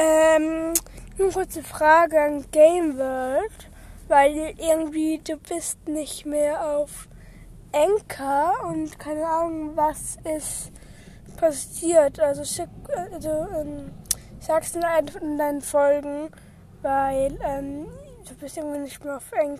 Ähm, nur kurze Frage an Game World, weil irgendwie du bist nicht mehr auf Anchor und keine Ahnung, was ist passiert. Also, schick, also ähm, sag's in, in deinen Folgen, weil ähm, du bist irgendwie nicht mehr auf Anchor.